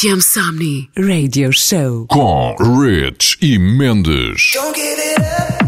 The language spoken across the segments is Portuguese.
RFM Somni Radio Show com Rich e Mendes. Don't give it up.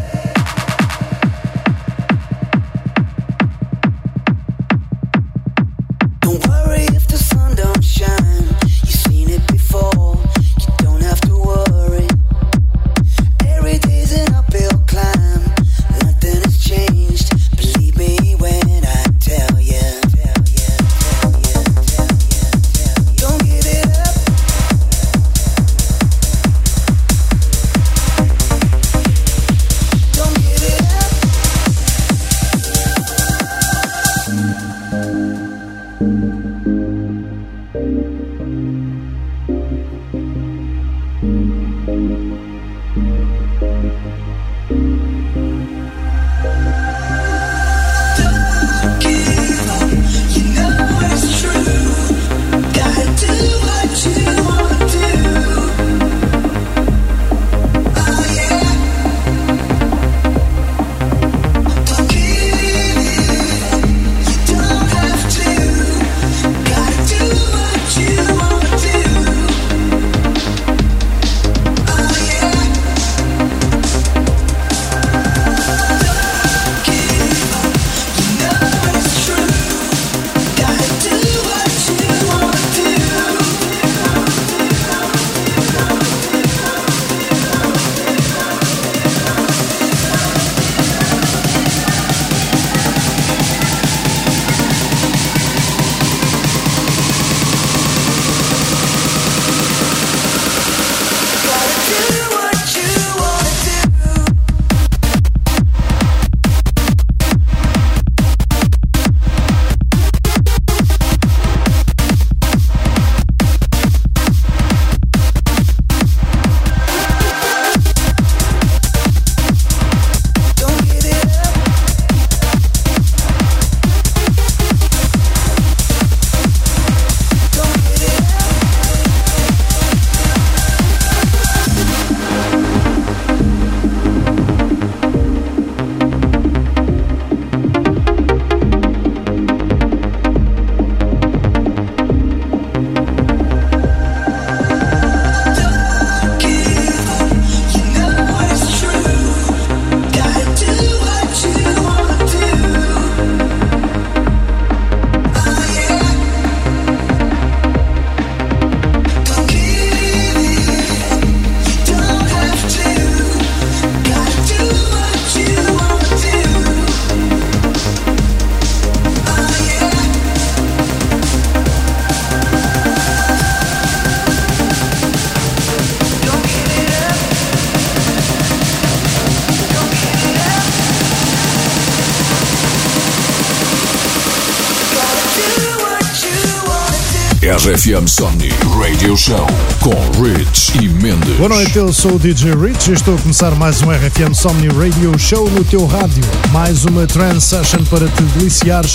RFM Somni Radio Show com Rich e Mendes. Boa noite, eu sou o DJ Rich e estou a começar mais um RFM Somni Radio Show no teu rádio. Mais uma trance session para te deliciares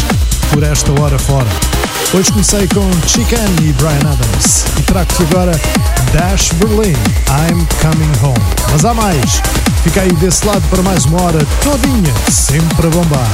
por esta hora fora. Hoje comecei com Chicken e Brian Adams e trago-te agora Dash Berlin, I'm Coming Home. Mas há mais, fica aí desse lado para mais uma hora todinha, sempre a bombar.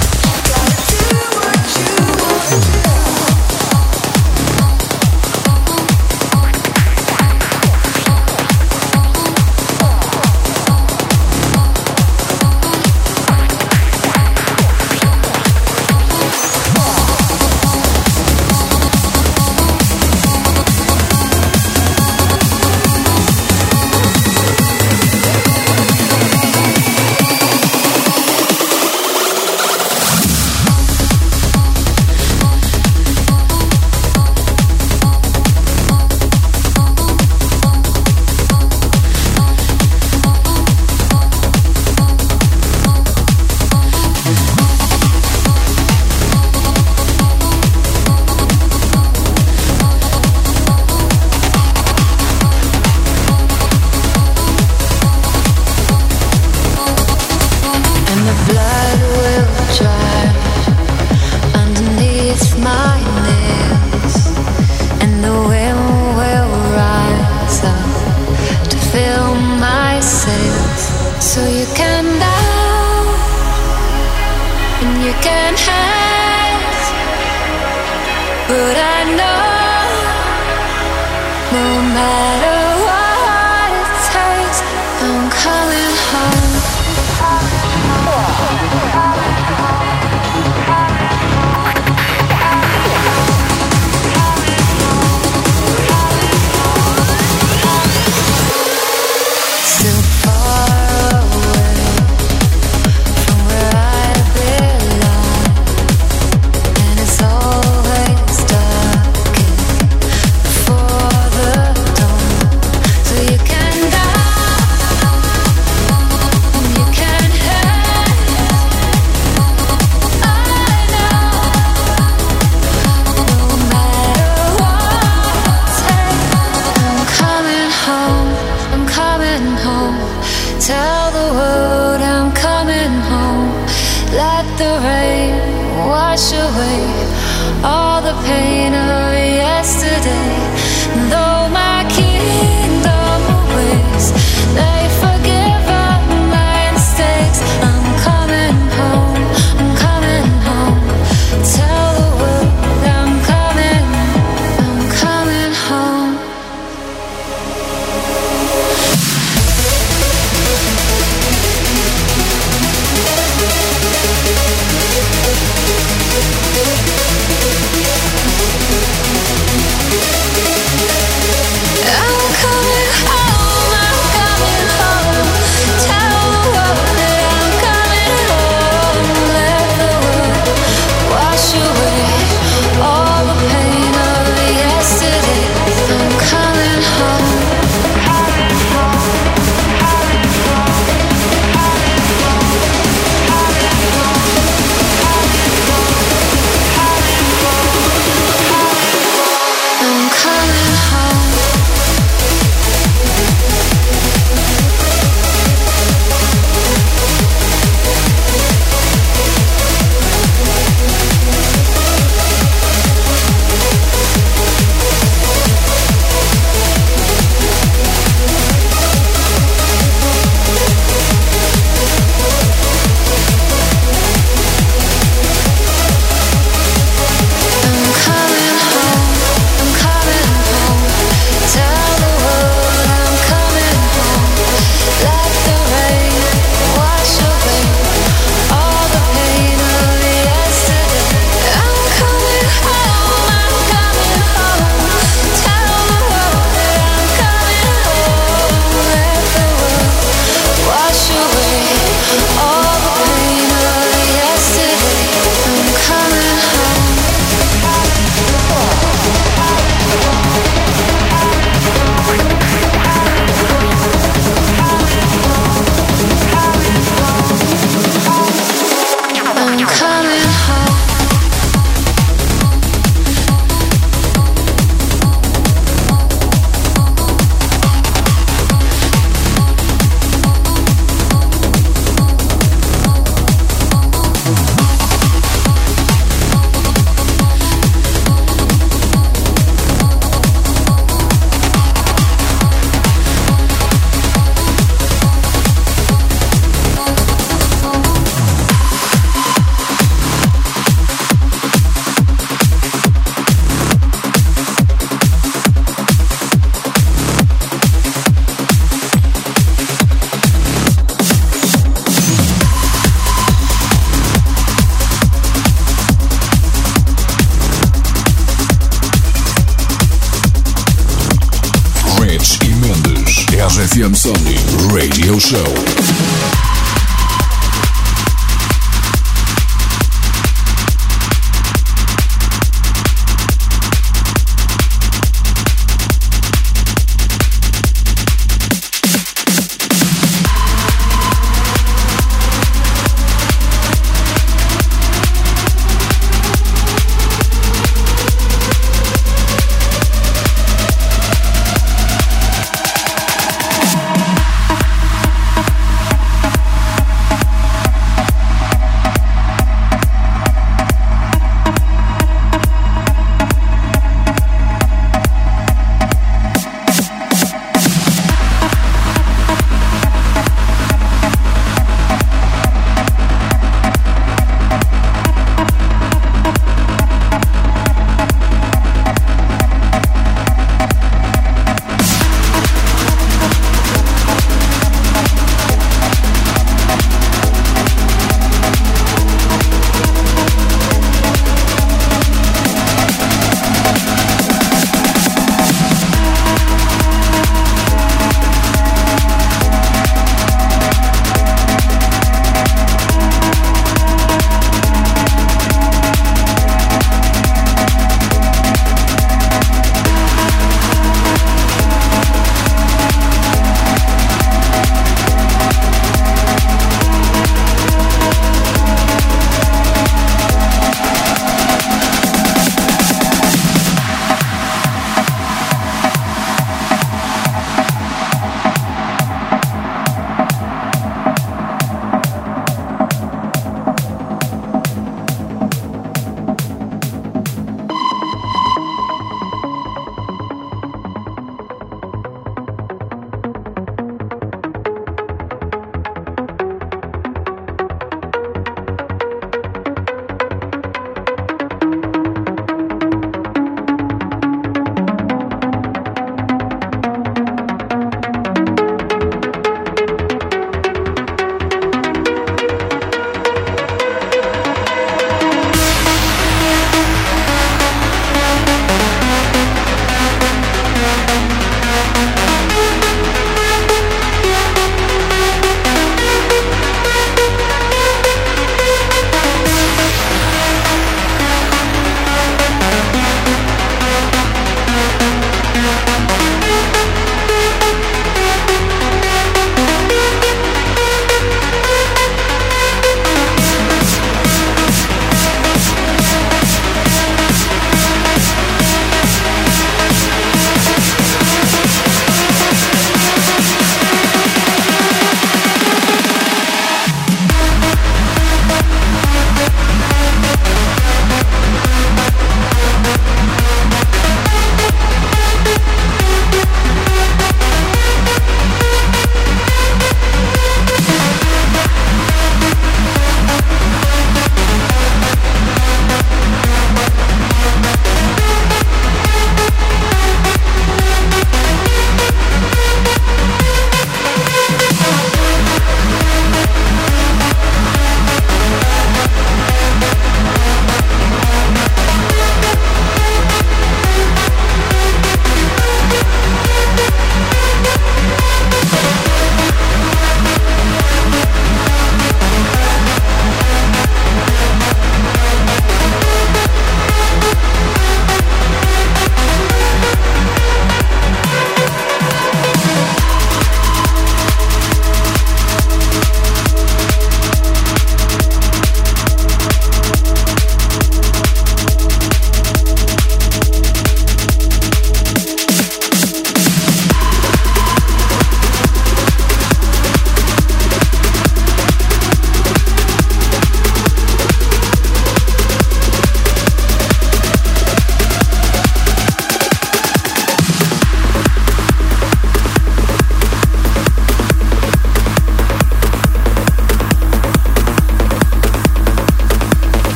Show.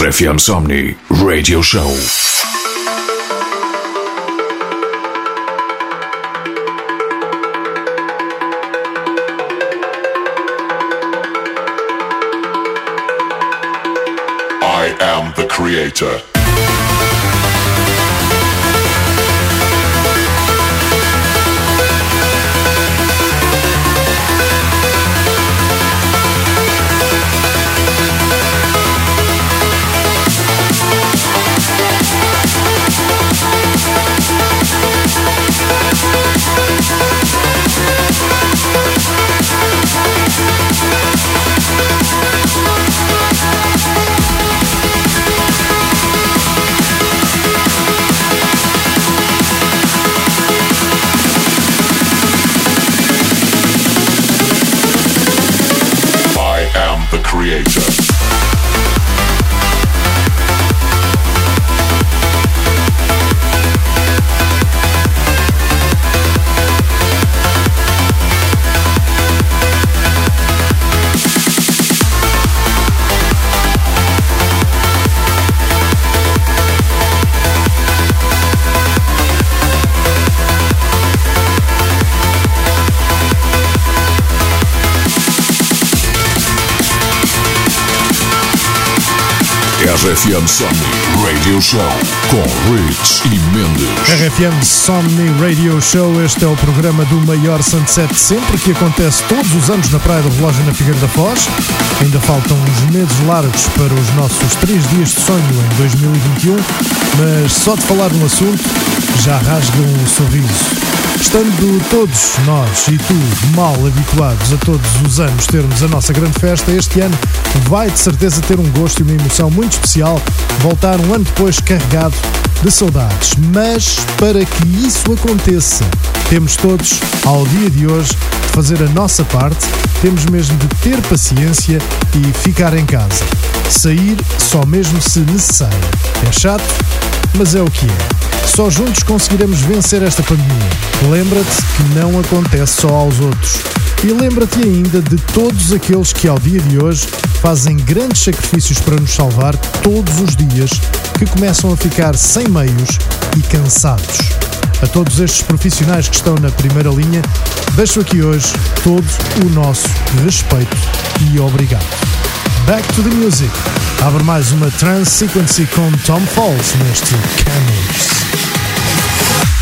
RFM Somni Radio Show. I am the creator. RFM Somni Radio Show com Rich e Mendes. RFM Somni Radio Show, este é o programa do maior sunset sempre, que acontece todos os anos na Praia do Relógio na Figueira da Foz. Ainda faltam uns meses largos para os nossos três dias de sonho em 2021, mas só de falar no assunto já rasga um sorriso. Estando todos nós e tu mal habituados a todos os anos termos a nossa grande festa, este ano vai de certeza ter um gosto e uma emoção muito especial voltar um ano depois carregado de saudades. Mas para que isso aconteça, temos todos, ao dia de hoje, de fazer a nossa parte, temos mesmo de ter paciência e ficar em casa. Sair só mesmo se necessário. É chato, mas é o que é. Só juntos conseguiremos vencer esta pandemia. Lembra-te que não acontece só aos outros. E lembra-te ainda de todos aqueles que ao dia de hoje fazem grandes sacrifícios para nos salvar todos os dias, que começam a ficar sem meios e cansados. A todos estes profissionais que estão na primeira linha, deixo aqui hoje todo o nosso respeito e obrigado. Back to the music. Abre mais uma Trance Sequence com Tom Falls neste Camels. Com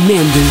Mendes.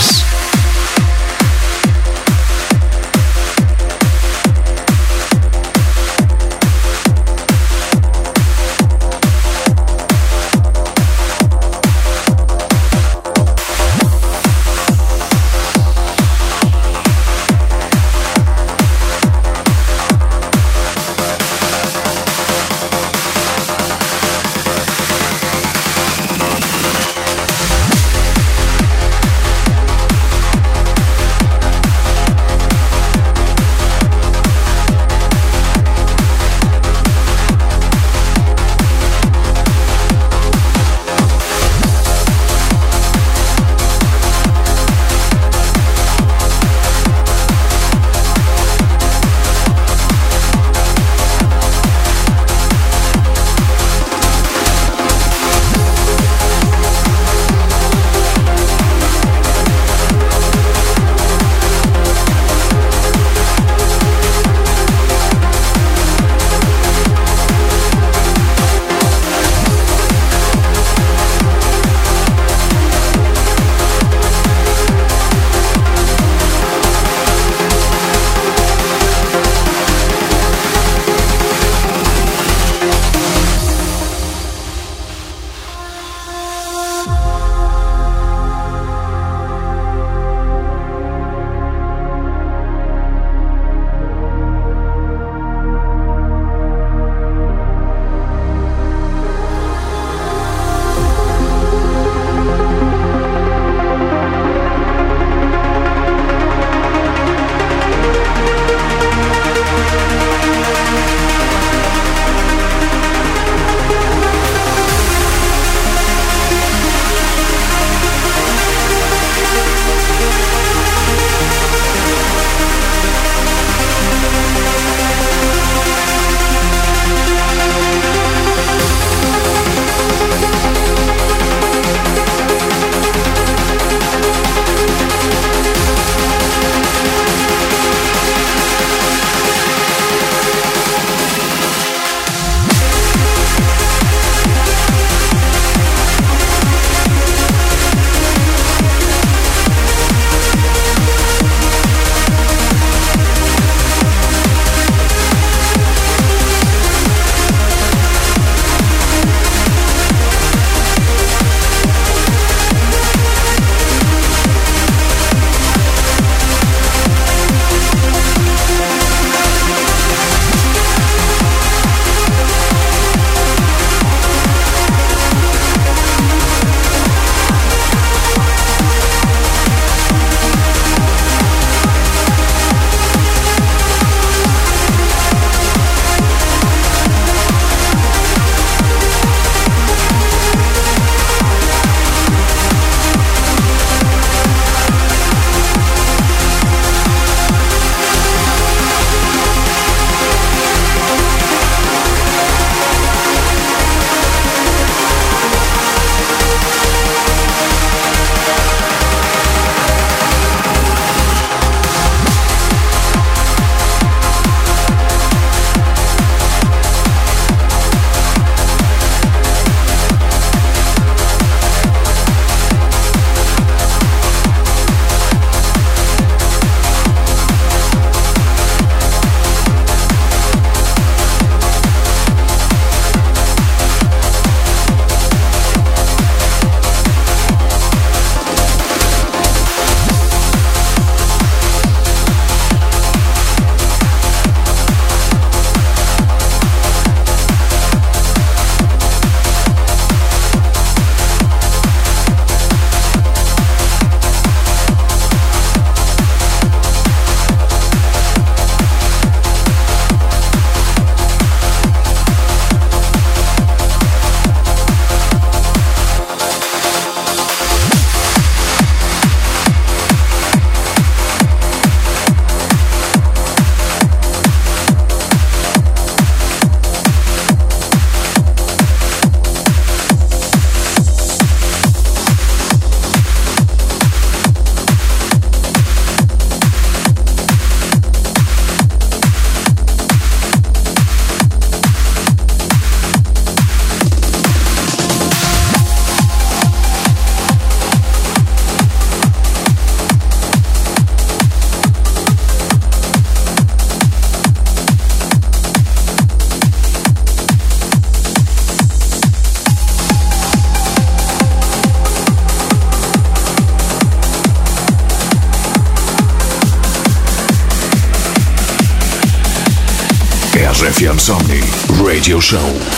Radio Show.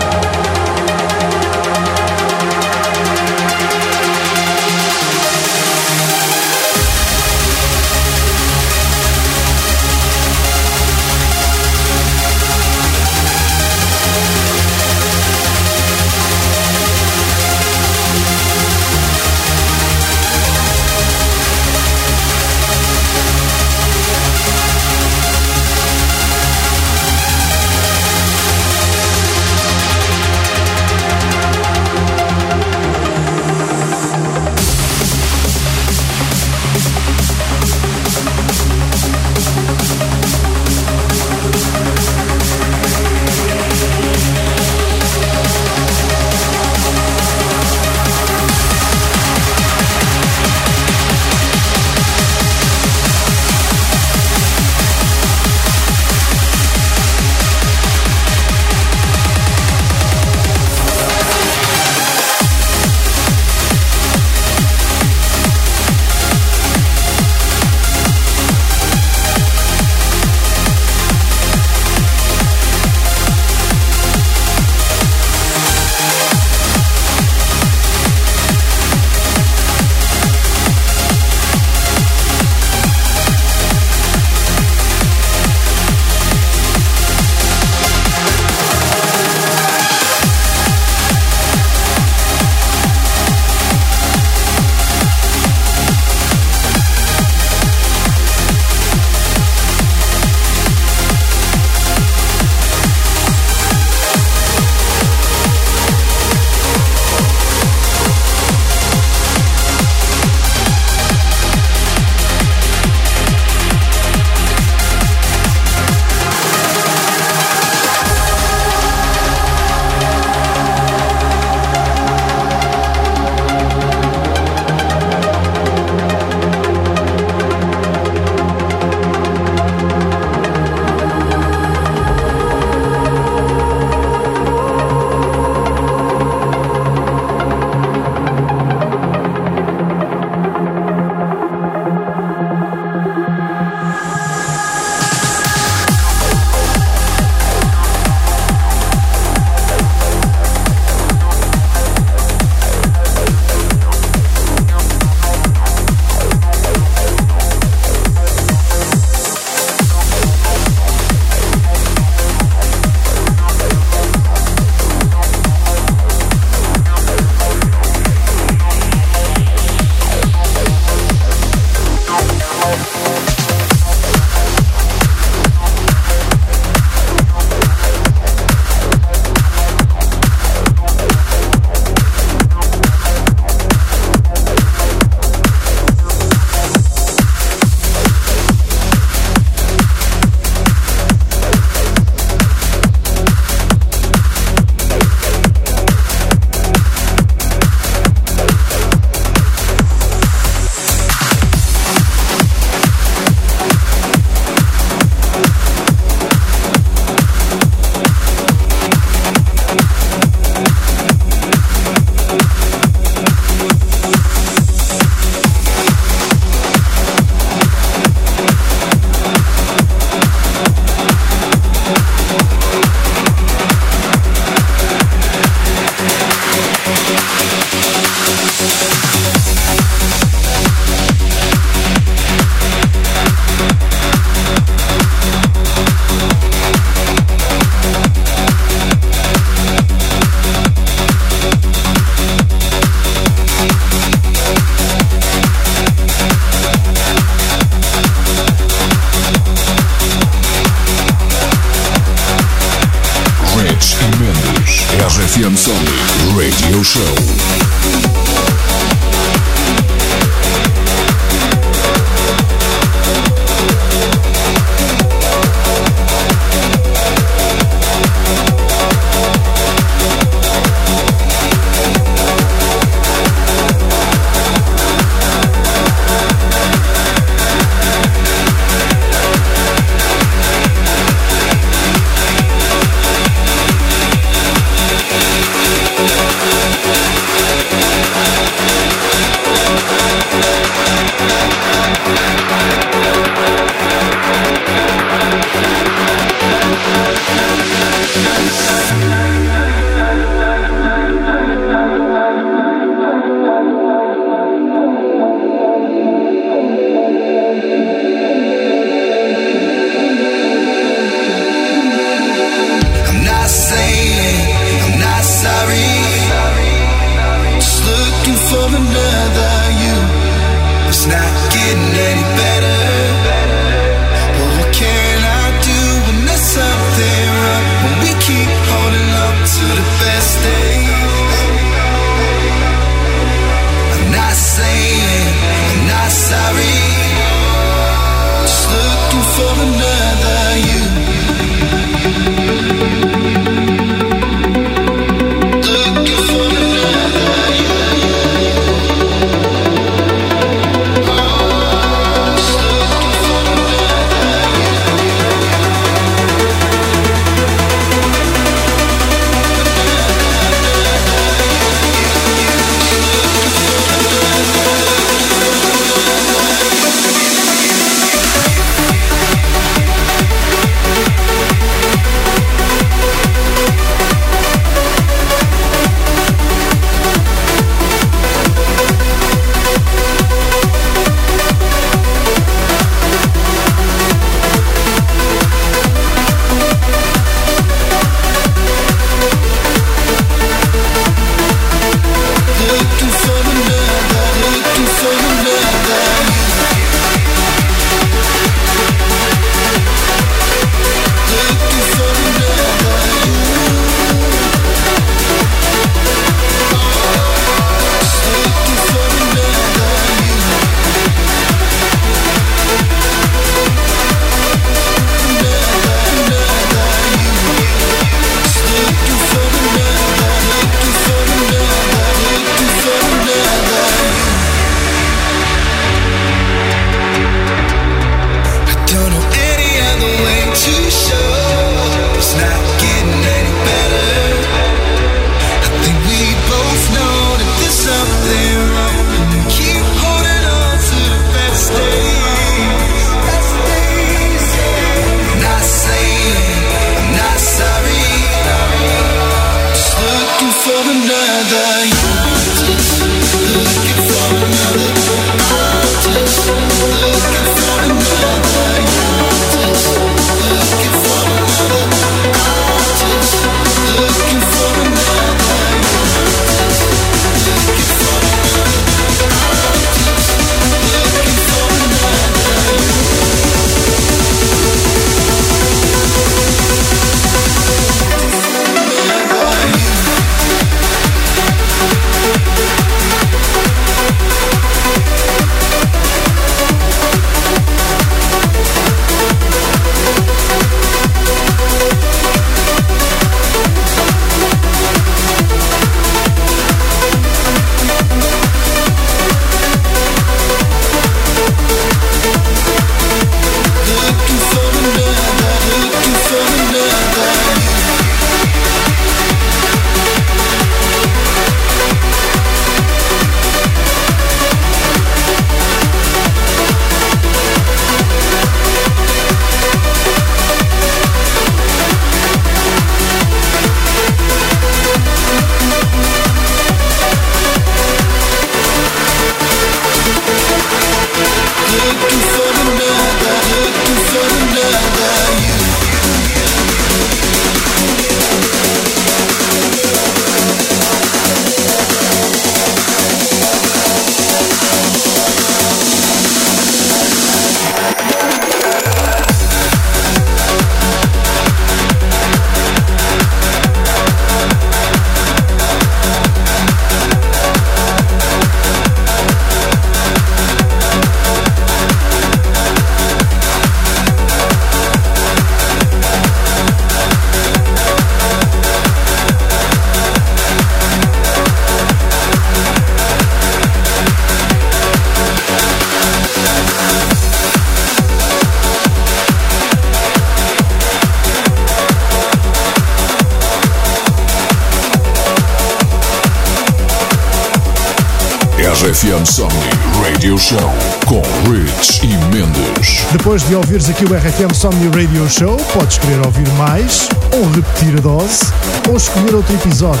Ouvires aqui o RFM Somni Radio Show, podes querer ouvir mais, ou repetir a dose, ou escolher outro episódio.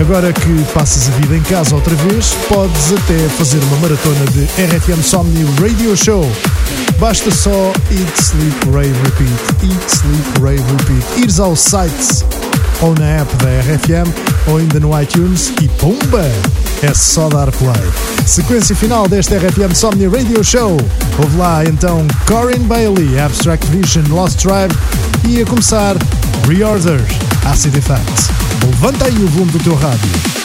Agora que passas a vida em casa outra vez, podes até fazer uma maratona de RFM Somni Radio Show. Basta só Eat, Sleep, Rave, Repeat, Eat, Sleep, Rave, Repeat. Ires ao site ou na app da RFM ou ainda no iTunes e pumba! É só dar play. Sequência final deste RFM Somni Radio Show. Houve lá então Corinne Bailey, Abstract Vision, Lost Tribe e a começar Reorder, Acid Effects. Levanta aí o volume do teu rádio.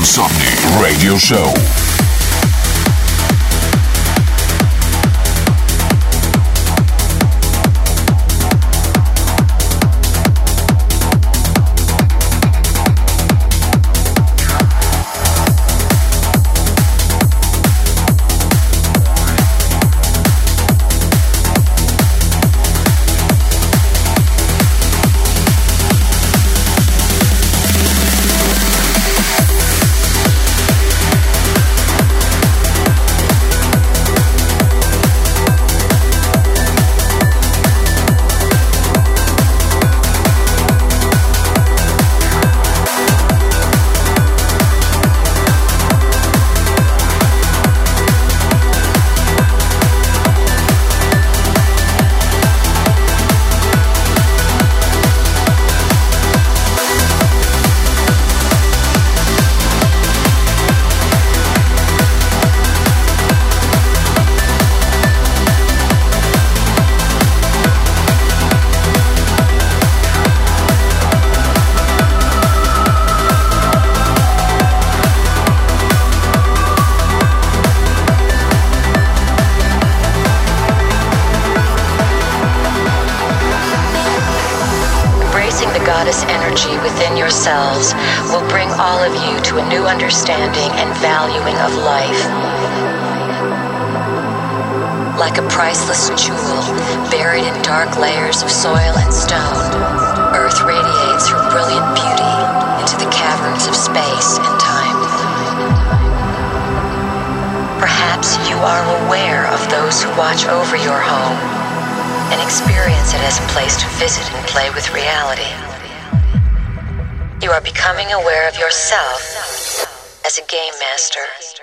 Insomni Radio Show. Understanding and valuing of life. Like a priceless jewel buried in dark layers of soil and stone, Earth radiates her brilliant beauty into the caverns of space and time. Perhaps you are aware of those who watch over your home and experience it as a place to visit and play with reality. You are becoming aware of yourself as a game master.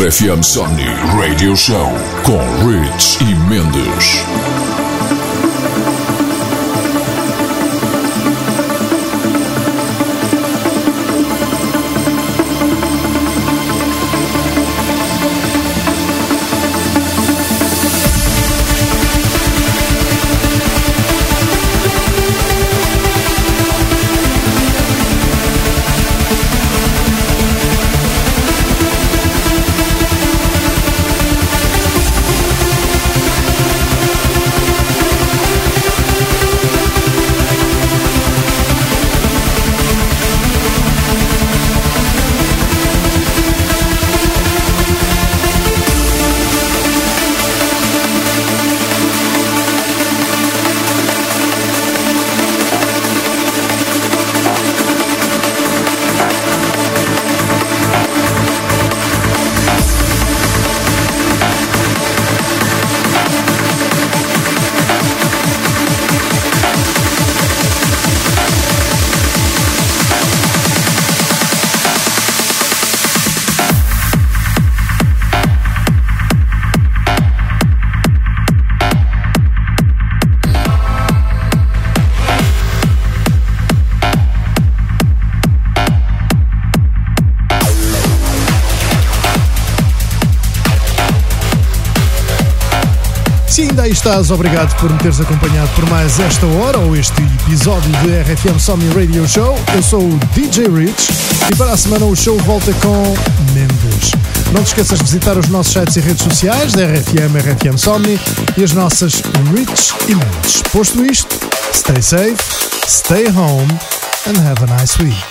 RFM Somni Radio Show com Rich e Mendes. Estás, obrigado por me teres acompanhado por mais esta hora ou este episódio de RFM Somni Radio Show. Eu sou o DJ Rich e para a semana o show volta com Mendes. Não te esqueças de visitar os nossos sites e redes sociais da RFM, RFM Somni e as nossas Rich e. Posto isto, stay safe, stay home and have a nice week.